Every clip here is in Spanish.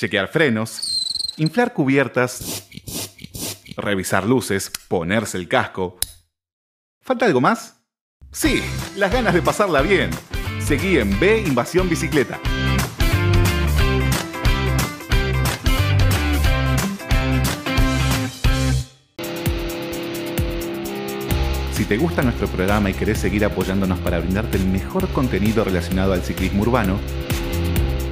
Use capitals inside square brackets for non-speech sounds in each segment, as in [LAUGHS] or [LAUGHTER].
chequear frenos, inflar cubiertas, revisar luces, ponerse el casco. ¿Falta algo más? Sí, las ganas de pasarla bien. Seguí en B Invasión Bicicleta. Si te gusta nuestro programa y querés seguir apoyándonos para brindarte el mejor contenido relacionado al ciclismo urbano,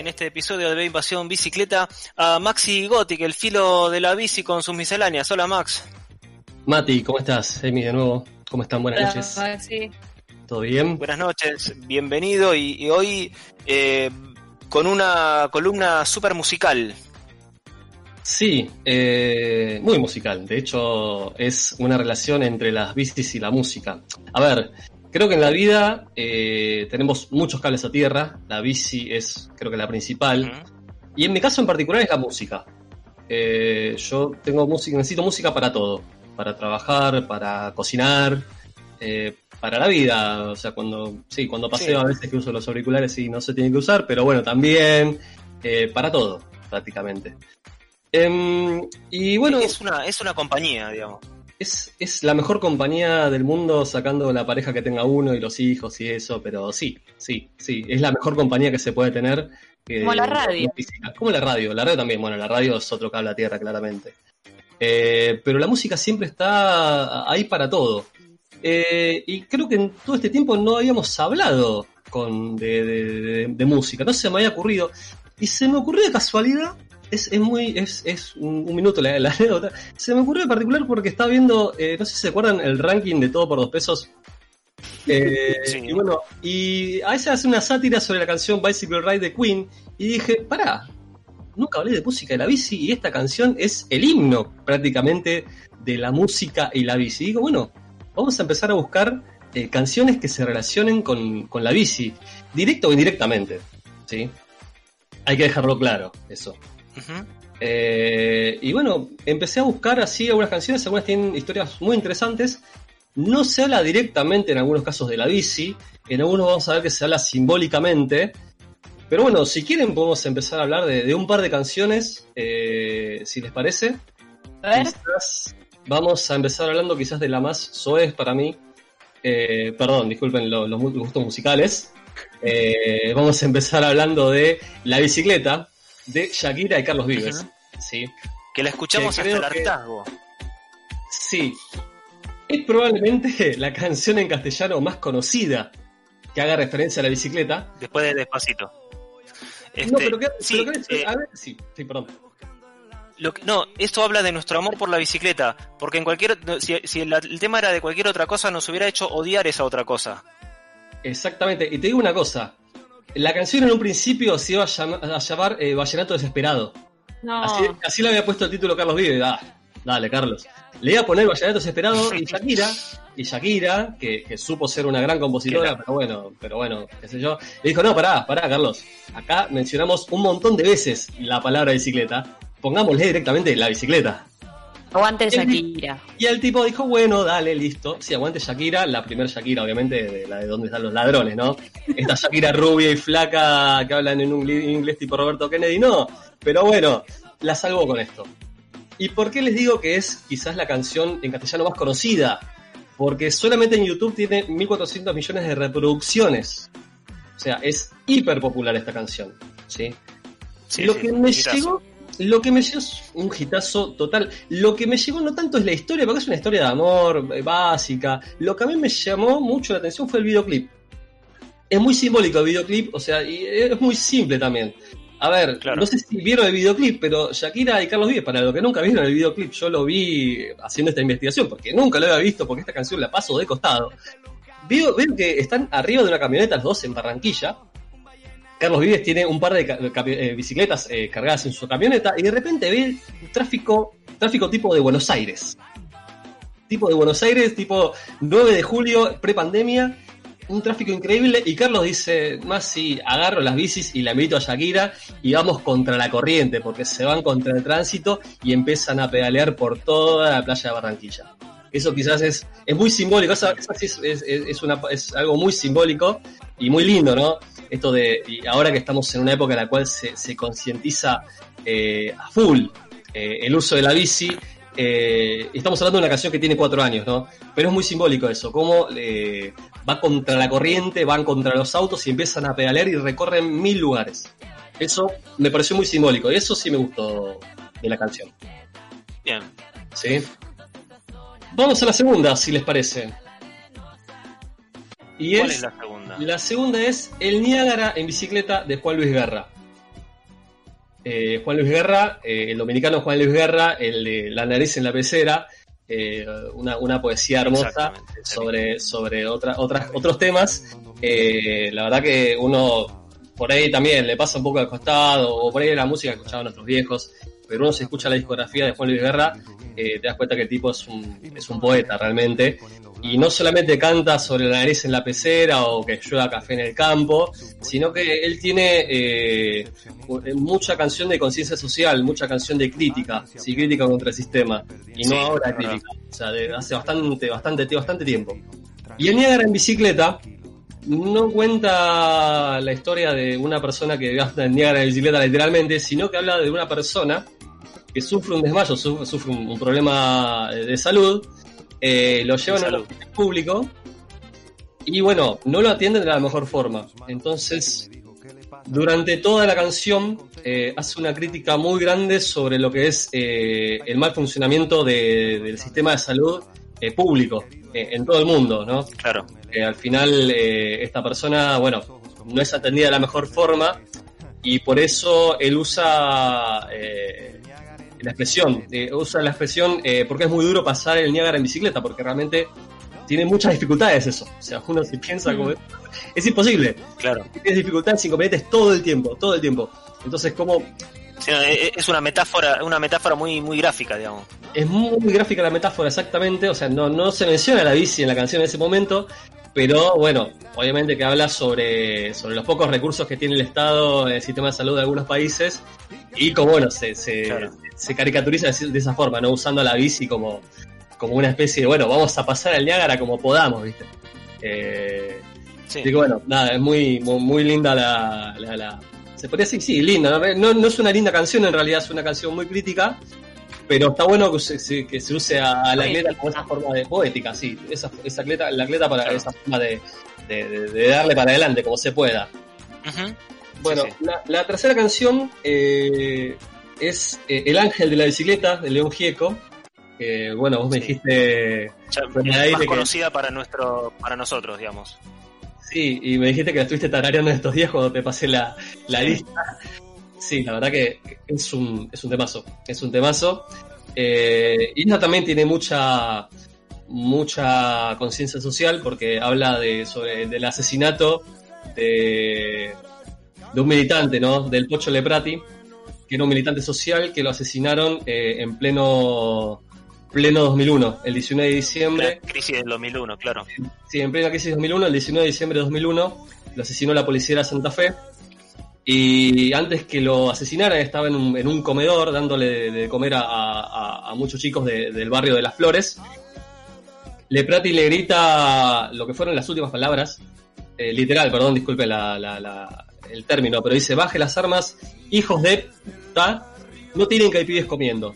En este episodio de Invasión Bicicleta a Maxi Gothic, el filo de la bici con sus misceláneas. Hola Max. Mati, ¿cómo estás? Emi de nuevo. ¿Cómo están? Buenas Hola, noches. Maxi. ¿Todo bien? Buenas noches, bienvenido y, y hoy eh, con una columna súper musical. Sí, eh, muy musical. De hecho, es una relación entre las bicis y la música. A ver, creo que en la vida eh, tenemos muchos cables a tierra. La bici es, creo que, la principal. Y en mi caso en particular es la música. Eh, yo tengo música, necesito música para todo. Para trabajar, para cocinar, eh, para la vida. O sea, cuando, sí, cuando paseo Sí. a veces que uso los auriculares y no se tienen que usar, pero bueno, también para todo, prácticamente. Em, y bueno, es, una, es una compañía, digamos. Es, es la mejor compañía del mundo sacando la pareja que tenga uno y los hijos y eso, pero sí, sí, sí, es la mejor compañía que se puede tener. que- Como la radio. Como la radio, la radio también, bueno, la radio es otro cable a tierra, claramente. Eh, pero la música siempre está ahí para todo. Eh, y creo que en todo este tiempo no habíamos hablado con, de, de- de- de música, no se me había ocurrido. Y se me ocurrió de casualidad, es, es muy, es, es un, un minuto la, la [LAUGHS] anécdota, se me ocurrió en particular porque estaba viendo, eh, no sé si se acuerdan, el ranking de todo por dos pesos. [LAUGHS] Eh, Sí. Y bueno, y a veces hace una sátira sobre la canción Bicycle Ride de Queen, y dije, pará, nunca hablé de música de la bici, y esta canción es el himno prácticamente de la música y la bici. Y digo, bueno, vamos a empezar a buscar eh, canciones que se relacionen con, con la bici, directo o indirectamente, ¿sí? Hay que dejarlo claro, eso. Eh, y bueno, empecé a buscar así algunas canciones, algunas tienen historias muy interesantes. No se habla directamente en algunos casos de la bici, en algunos vamos a ver que se habla simbólicamente. Pero bueno, si quieren podemos empezar a hablar de, de un par de canciones, eh, si les parece. A ver, Quizás vamos a empezar hablando quizás de la más soez para mí. Eh, perdón, disculpen lo- los gustos musicales. Eh, vamos a empezar hablando de La bicicleta de Shakira y Carlos Vives. Sí, Que la escuchamos Que hasta el que- hartazgo. sí. Es probablemente la canción en castellano más conocida que haga referencia a la bicicleta. Después de Despacito. Este, no, pero que, sí, pero que- eh, a ver, sí, sí, perdón. Lo que- no, esto habla de nuestro amor por la bicicleta, porque en cualquier, si, si el, el tema era de cualquier otra cosa, nos hubiera hecho odiar esa otra cosa. Exactamente. Y te digo una cosa. La canción en un principio se iba a, llama- a llamar eh, Vallenato Desesperado. no. Así, así le había puesto el título Carlos Vive. Ah, dale, Carlos. Le iba a poner Vallenato Desesperado y Shakira, y Shakira, que, que supo ser una gran compositora, pero bueno, pero bueno, qué sé yo, le dijo, no, pará, pará, Carlos. Acá mencionamos un montón de veces la palabra bicicleta. Pongámosle directamente la bicicleta. Aguante el- Shakira. Y el tipo dijo, bueno, dale, listo. Sí, aguante Shakira, la primera Shakira, obviamente, de la de dónde están los ladrones, ¿no? Esta Shakira rubia y flaca que hablan en un inglés tipo Roberto Kennedy, no. Pero bueno, la salvo con esto. ¿Y por qué les digo que es quizás la canción en castellano más conocida? Porque solamente en YouTube tiene 1.400 millones de reproducciones. O sea, es hiper popular esta canción, ¿sí? Sí, lo sí, que me llegó, lo que me llegó es un hitazo total. Lo que me llegó no tanto es la historia, porque es una historia de amor eh, básica. Lo que a mí me llamó mucho la atención fue el videoclip. Es muy simbólico el videoclip, o sea, y es muy simple también. A ver, Claro. no sé si vieron el videoclip, pero Shakira y Carlos Vives, para los que nunca vieron el videoclip, yo lo vi haciendo esta investigación, porque nunca lo había visto, porque esta canción la paso de costado. Veo, veo que están arriba de una camioneta los dos en Barranquilla, Carlos Vives tiene un par de eh, bicicletas eh, cargadas en su camioneta y de repente ve tráfico, tráfico tipo de Buenos Aires. tipo de Buenos Aires, tipo 9 de julio, prepandemia, un tráfico increíble y Carlos dice, más si agarro las bicis y la invito a Shakira y vamos contra la corriente, porque se van contra el tránsito y empiezan a pedalear por toda la playa de Barranquilla. Eso quizás es, es muy simbólico, es una, es algo muy simbólico y muy lindo, ¿no? Esto de, y ahora que estamos en una época en la cual se, se concientiza eh, a full eh, el uso de la bici, eh, estamos hablando de una canción que tiene cuatro años, ¿no? Pero es muy simbólico eso, cómo eh, va contra la corriente, van contra los autos y empiezan a pedalear y recorren mil lugares. Eso me pareció muy simbólico y eso sí me gustó de la canción. Bien. ¿sí? Vamos a la segunda, si les parece. Y ¿Cuál es, es la segunda? La segunda es El Niágara en bicicleta de Juan Luis Guerra. Eh, Juan Luis Guerra, eh, el dominicano Juan Luis Guerra, el de La nariz en la pecera, eh, una, una poesía hermosa sobre, sobre otra, otras, otros temas. La verdad que uno por ahí también le pasa un poco al costado, o por ahí la música que escuchaban nuestros viejos, pero uno se escucha la discografía de Juan Luis Guerra, eh, te das cuenta que el tipo es un, es un poeta realmente. Y no solamente canta sobre la nariz en la pecera o que llueva café en el campo, sino que él tiene eh, mucha canción de conciencia social, mucha canción de crítica, sí, crítica contra el sistema, y no Sí, ahora crítica, o sea, de hace bastante, bastante, bastante tiempo. Y el Niágara en bicicleta no cuenta la historia de una persona que gasta el Niágara en bicicleta literalmente, sino que habla de una persona que sufre un desmayo, sufre, un problema de salud, eh, lo llevan a un salud. hospital público y bueno, no lo atienden de la mejor forma. Entonces, durante toda la canción eh, hace una crítica muy grande sobre lo que es eh, el mal funcionamiento de- del sistema de salud eh, público en todo el mundo, ¿no? Claro. Al final esta persona, bueno, no es atendida de la mejor forma y por eso él usa eh, la expresión, eh, usa la expresión eh, porque es muy duro pasar el Niágara en bicicleta, porque realmente tiene muchas dificultades eso. O sea, uno se piensa como... Es imposible. Claro. Tienes dificultades, inconvenientes todo el tiempo, todo el tiempo. Entonces, como Sí, no, e- es una metáfora, una metáfora muy, muy gráfica, digamos. es muy gráfica la metáfora exactamente, o sea, no, no se menciona la bici en la canción en ese momento, pero bueno, obviamente que habla sobre, sobre los pocos recursos que tiene el Estado en el sistema de salud de algunos países y como bueno, se, se, Claro. Se caricaturiza de esa forma, ¿no? Usando la bici como, como una especie de, bueno, vamos a pasar al Niágara como podamos, ¿viste? Eh, Sí. Que bueno, nada, es muy, muy, muy linda la, la, la- Se podría decir, sí, linda. ¿no? No, es una linda canción, en realidad es una canción muy crítica, pero está bueno que se, se- que se use a la atleta como esa forma de poética, sí. Esa, esa atleta, la atleta para Claro. esa forma de, de- de- de darle para adelante como se pueda. Bueno, Sí, sí. La, la tercera canción eh, es eh, El Ángel de la Bicicleta, de León Gieco. que, bueno, vos me Sí. dijiste Ya, es más que- conocida para nuestro, para nosotros, digamos. Sí, y me dijiste que la estuviste tarareando estos días cuando te pasé la, la Sí. lista. Sí, la verdad que es un, es un temazo. Es un temazo. Eh, y ella también tiene mucha mucha conciencia social porque habla de sobre del asesinato de, de un militante, ¿no? Del Pocho Leprati, que era un militante social que lo asesinaron eh, en pleno pleno 2001, el 19 de diciembre. La crisis del 2001, claro. Sí, en plena crisis 2001, el 19 de diciembre de 2001, lo asesinó la policía de Santa Fe. Y antes que lo asesinaran, estaba en un, en un comedor dándole de, de comer a, a- a muchos chicos de- del barrio de Las Flores. Leprati le grita lo que fueron las últimas palabras, eh, literal, perdón, disculpe la- la- la- el término, pero dice: Baje las armas, hijos de no tienen que hay pibes comiendo.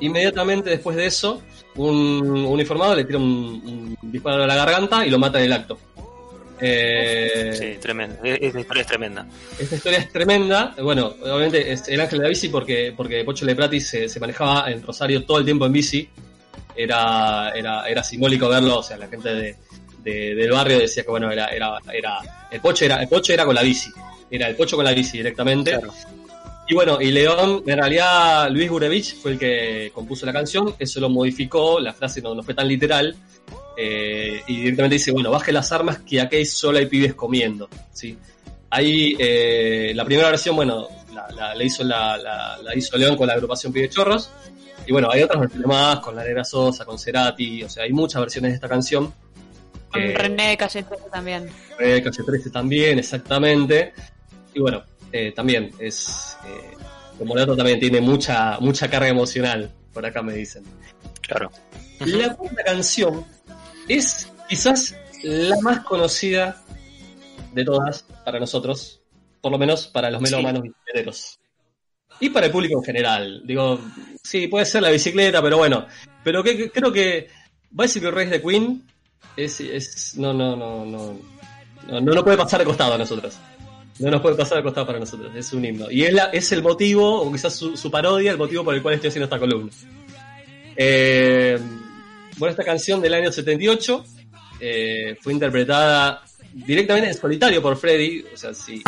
Inmediatamente después de eso, un uniformado le tira un, un disparo a la garganta y lo mata en el acto. Eh, Sí, tremendo. Esta historia es tremenda. esta historia es tremenda. Bueno, obviamente es el ángel de la bici porque, porque Pocho Leprati se, se manejaba en Rosario todo el tiempo en bici. Era, era, era simbólico verlo, o sea, la gente de, de- del barrio decía que bueno, era, era, era, el Pocho era, el Pocho era con la bici. Era el Pocho con la bici directamente. Claro. Y bueno, y León, en realidad Luis Gurevich fue el que compuso la canción, eso lo modificó, la frase no, no fue tan literal, eh, y directamente dice, bueno, baje las armas que aquí solo hay pibes comiendo, ¿sí? Ahí, eh, la primera versión, bueno, la, la- la hizo, la, la- hizo León con la agrupación Pibes Chorros, y bueno, hay otras versiones más, con La Negra Sosa, con Cerati, o sea, hay muchas versiones de esta canción. Con Eh, René Calle 13 también. eh, Calle 13 también, exactamente. Y bueno, eh, también es. Eh, como dato también tiene mucha, mucha carga emocional, por acá me dicen. Claro. La cuarta canción es quizás la más conocida de todas para nosotros, por lo menos para los melómanos bicicleteros. Y para el público en general. Digo, sí, puede ser la bicicleta, pero bueno. Pero que, que- creo que Bicycle Race de Queen es, es no, no, no, no, no, no nos puede pasar de costado a nosotros. No nos puede pasar de costado para nosotros. Es un himno. Y es, la- es el motivo, o quizás su, su parodia, el motivo por el cual estoy haciendo esta columna. Eh, bueno, esta canción del año 78 eh, fue interpretada directamente en solitario por Freddy. O sea, si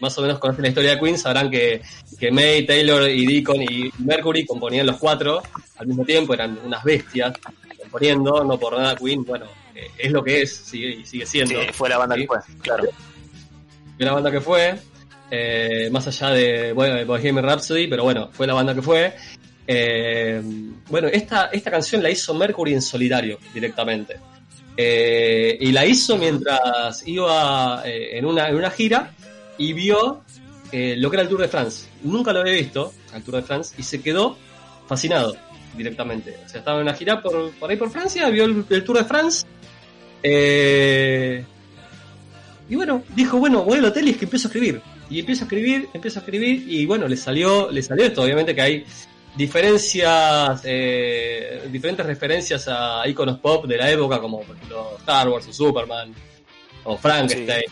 más o menos conocen la historia de Queen, sabrán que, que May, Taylor y Deacon y Mercury componían los cuatro al mismo tiempo, eran unas bestias componiendo, no por nada Queen, bueno, es lo que es, sigue, y sigue Sí, siendo. fue la banda Sí. que fue, claro. Fue la banda que fue, eh, más allá de bueno, Bohemian Rhapsody, pero bueno, fue la banda que fue. Eh, bueno, esta, esta canción la hizo Mercury en solitario directamente. Eh, y la hizo mientras iba en, una, en una gira y vio lo que era el Tour de France. Nunca lo había visto, al Tour de France, y se quedó fascinado directamente. O sea, estaba en una gira por, por ahí por Francia, vio el, el Tour de France. Eh, y bueno, dijo, bueno, voy al hotel y es que empiezo a escribir. Y empiezo a escribir, empiezo a escribir, y bueno, le salió, le salió esto. Obviamente que hay diferencias, eh, diferentes referencias a iconos pop de la época, como por ejemplo Star Wars o Superman, o Frankenstein,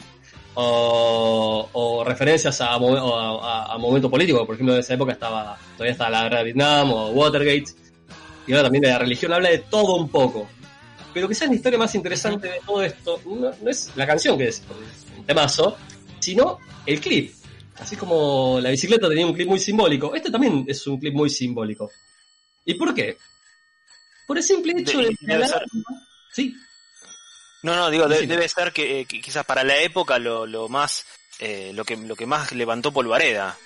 o, o referencias a, a- a momento político, por ejemplo, en esa época estaba, todavía estaba la guerra de Vietnam o Watergate, y ahora también de la religión, habla de todo un poco. Pero quizás la historia más interesante de todo esto no, no es la canción que es un temazo, sino el clip. Así como la bicicleta tenía un clip muy simbólico, este también es un clip muy simbólico. ¿Y por qué? Por el simple hecho de, De- ser- Sí, No, no, digo, de- debe ser que, eh, que quizás para la época lo, lo más, eh, lo que lo que más levantó Polvareda.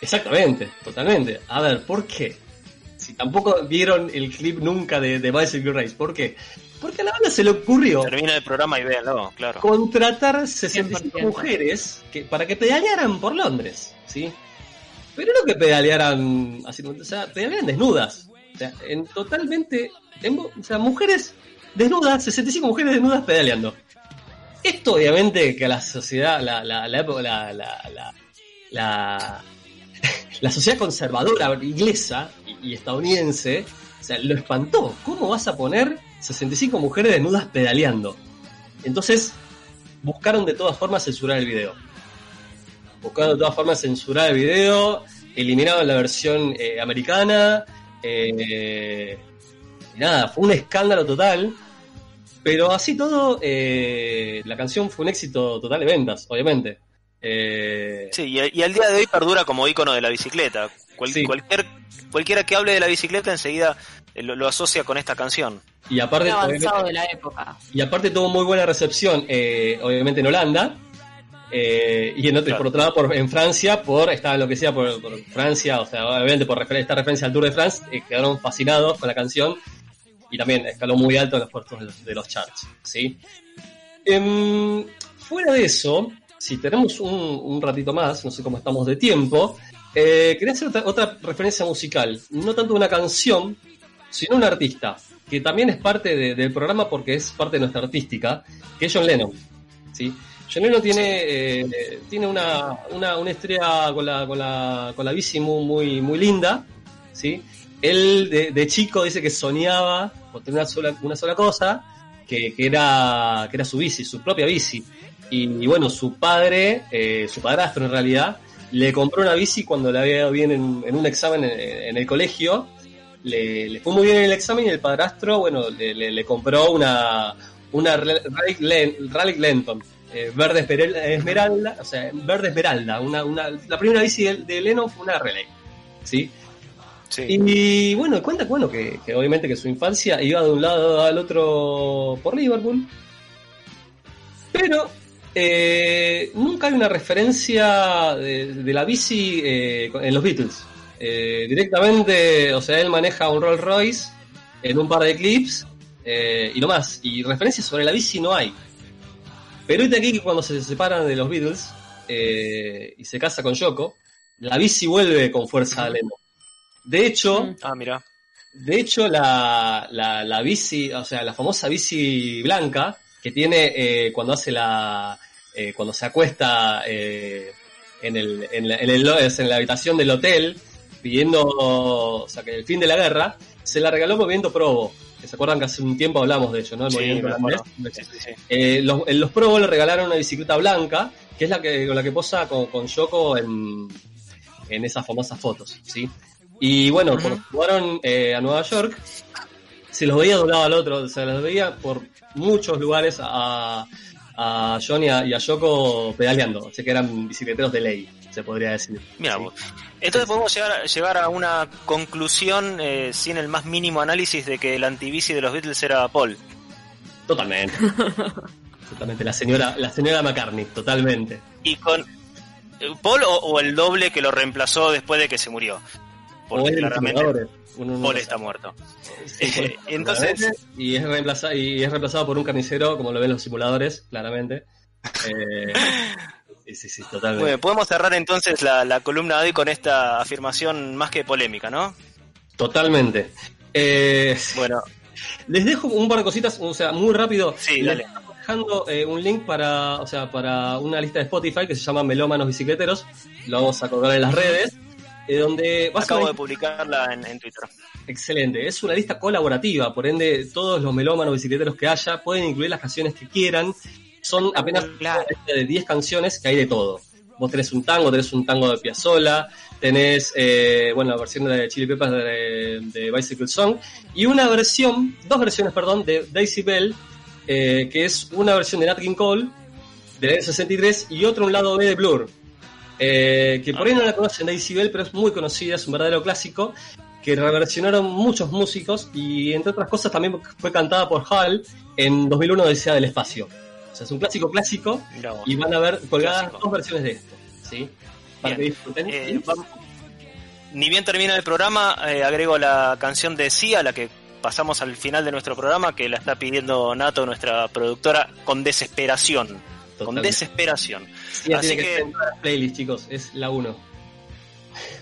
exactamente, totalmente. A ver, ¿por qué? Si tampoco vieron el clip nunca de, de Bicycle Race, ¿por qué? Porque a la banda se le ocurrió Termina el programa y véanlo, claro. contratar 65 100%. mujeres que, para que pedalearan por Londres, ¿sí? Pero no que pedalearan así, o sea, pedalearan desnudas. O sea, en totalmente, en- o sea, mujeres desnudas, 65 mujeres desnudas pedaleando. Esto obviamente que a la sociedad, la, la, la, época- la, la, la, la, [LAUGHS] la sociedad conservadora inglesa y, estadounidense, o sea, lo espantó. ¿Cómo vas a poner 65 mujeres desnudas pedaleando? Entonces, buscaron de todas formas censurar el video. Buscaron de todas formas censurar el video, eliminaron la versión eh, americana, eh, y nada, fue un escándalo total. Pero así todo, eh, la canción fue un éxito total de ventas, obviamente. Eh, Sí, y al día de hoy perdura como icono de la bicicleta. Cual- Sí. cualquier, cualquiera que hable de la bicicleta enseguida eh, lo, lo asocia con esta canción. y aparte, Muy avanzado obviamente- de la época. Y aparte tuvo muy buena recepción, eh, obviamente en Holanda, eh, y en otro, Claro. por otro lado por, en Francia, por estaba enloquecida por, por Francia, o sea, obviamente por refer- esta referencia al Tour de France, eh, quedaron fascinados con la canción y también escaló muy alto en los puertos de los, de los charts, ¿sí? Em, fuera de eso, si tenemos un, un ratito más, no sé cómo estamos de tiempo, eh, quería hacer otra, otra referencia musical, no tanto una canción, sino un artista, que también es parte de- del programa porque es parte de nuestra artística, que es John Lennon. ¿sí? John Lennon tiene, eh, tiene una, una, una historia con la, con la, con la bici muy, muy, muy linda. ¿sí? Él de, de chico dice que soñaba con tener una sola, una sola cosa, que, que era, que era su bici, su propia bici. Y, y bueno, su padre, eh, su padrastro en realidad, le compró una bici cuando le había ido bien en, en un examen en, en el colegio. Le, le fue muy bien en el examen y el padrastro, bueno, le, le- le compró una, una Raleigh Len- Raleigh Lenton, eh, verde esmeralda, esmeralda, o sea, verde esmeralda. Una, una, la primera bici de, de Lennon fue una Raleigh, ¿sí? Sí. Y bueno, cuenta bueno que, que obviamente que su infancia iba de un lado al otro por Liverpool. Pero eh, nunca hay una referencia de, de la bici eh, en los Beatles. Eh, directamente, o sea, él maneja un Rolls Royce en un par de clips eh, y no más. Y referencias sobre la bici no hay. Pero es de aquí que cuando se separan de los Beatles eh, y se casa con Yoko, la bici vuelve con fuerza a Lennon. De hecho, Mm. Ah, mira. de hecho, la, la, la bici, o sea, la famosa bici blanca que tiene eh, cuando hace la. eh, cuando se acuesta eh, en, el, en, la, en, el, es en la habitación del hotel pidiendo. O sea, que el fin de la guerra, se la regaló Movimiento Probo. Que se acuerdan que hace un tiempo hablamos de ello, ¿no? El Sí, movimiento holandés. Sí, sí. Eh, los, en los Probo le regalaron una bicicleta blanca, que es la que, con la que posa con, con Yoko en, en esas famosas fotos, ¿sí? Y bueno, cuando jugaron eh, a Nueva York, se los veía de un lado al otro, se los veía por muchos lugares a, a John y a, y a Yoko pedaleando, así que eran bicicleteros de ley, se podría decir. Mira. Entonces podemos llegar, a- llegar a una conclusión eh, sin el más mínimo análisis de que el antibici de los Beatles era Paul. Totalmente. [LAUGHS] totalmente, la señora, la señora McCartney, totalmente. Y con eh, Paul o, o el doble que lo reemplazó después de que se murió. Porque claramente uno no Paul lo está muerto. Sí, Entonces- y es reemplazado y es reemplazado por un carnicero como lo ven los simuladores claramente. Eh, [LAUGHS] sí sí sí totalmente. Bueno, podemos cerrar entonces la, la columna de hoy con esta afirmación más que polémica, ¿no? totalmente. Eh, Bueno, les dejo un par de cositas o sea muy rápido. Sí, Les dale. estoy dejando eh, un link para o sea para una lista de Spotify que se llama Melómanos Bicicleteros. Lo vamos a colgar en las redes eh, donde acabo de publicarla en, en Twitter. Excelente, es una lista colaborativa, por ende todos los melómanos bicicleteros que haya pueden incluir las canciones que quieran. Son apenas Claro. una lista de 10 canciones que hay de todo. Vos tenés un tango, tenés un tango de Piazzolla, tenés eh, bueno la versión de Chili Peppers de, de Bicycle Song y una versión, dos versiones, perdón, de Daisy Bell, eh, que es una versión de Nat King Cole del año 63 y otro un lado B de Blur. Eh, que por ahí no la conocen Daisy Bell, pero es muy conocida, es un verdadero clásico que reversionaron muchos músicos y entre otras cosas también fue cantada por Hall en 2001 Odisea del Espacio. O sea, es un clásico clásico Mirá y van a ver colgadas Clásico. dos versiones de esto, ¿sí? Para Bien. que disfruten. Eh, ni bien termina el programa, eh, agrego la canción de Sia, la que pasamos al final de nuestro programa, que la está pidiendo Nato, nuestra productora, con desesperación. Con desesperación. Sí, así que, que- playlists, chicos, es la 1.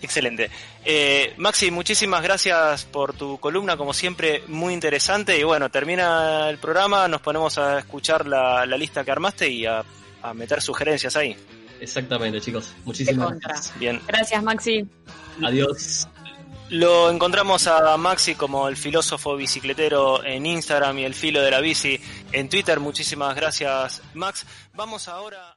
Excelente. Eh, Maxi, muchísimas gracias por tu columna, como siempre, muy interesante. Y bueno, termina el programa, nos ponemos a escuchar la, la lista que armaste y a, a meter sugerencias ahí. Exactamente, chicos. Muchísimas gracias. Bien. Gracias, Maxi. Adiós. Lo encontramos a Maxi como el filósofo bicicletero en Instagram y el filo de la bici en Twitter. Muchísimas gracias, Max. Vamos ahora.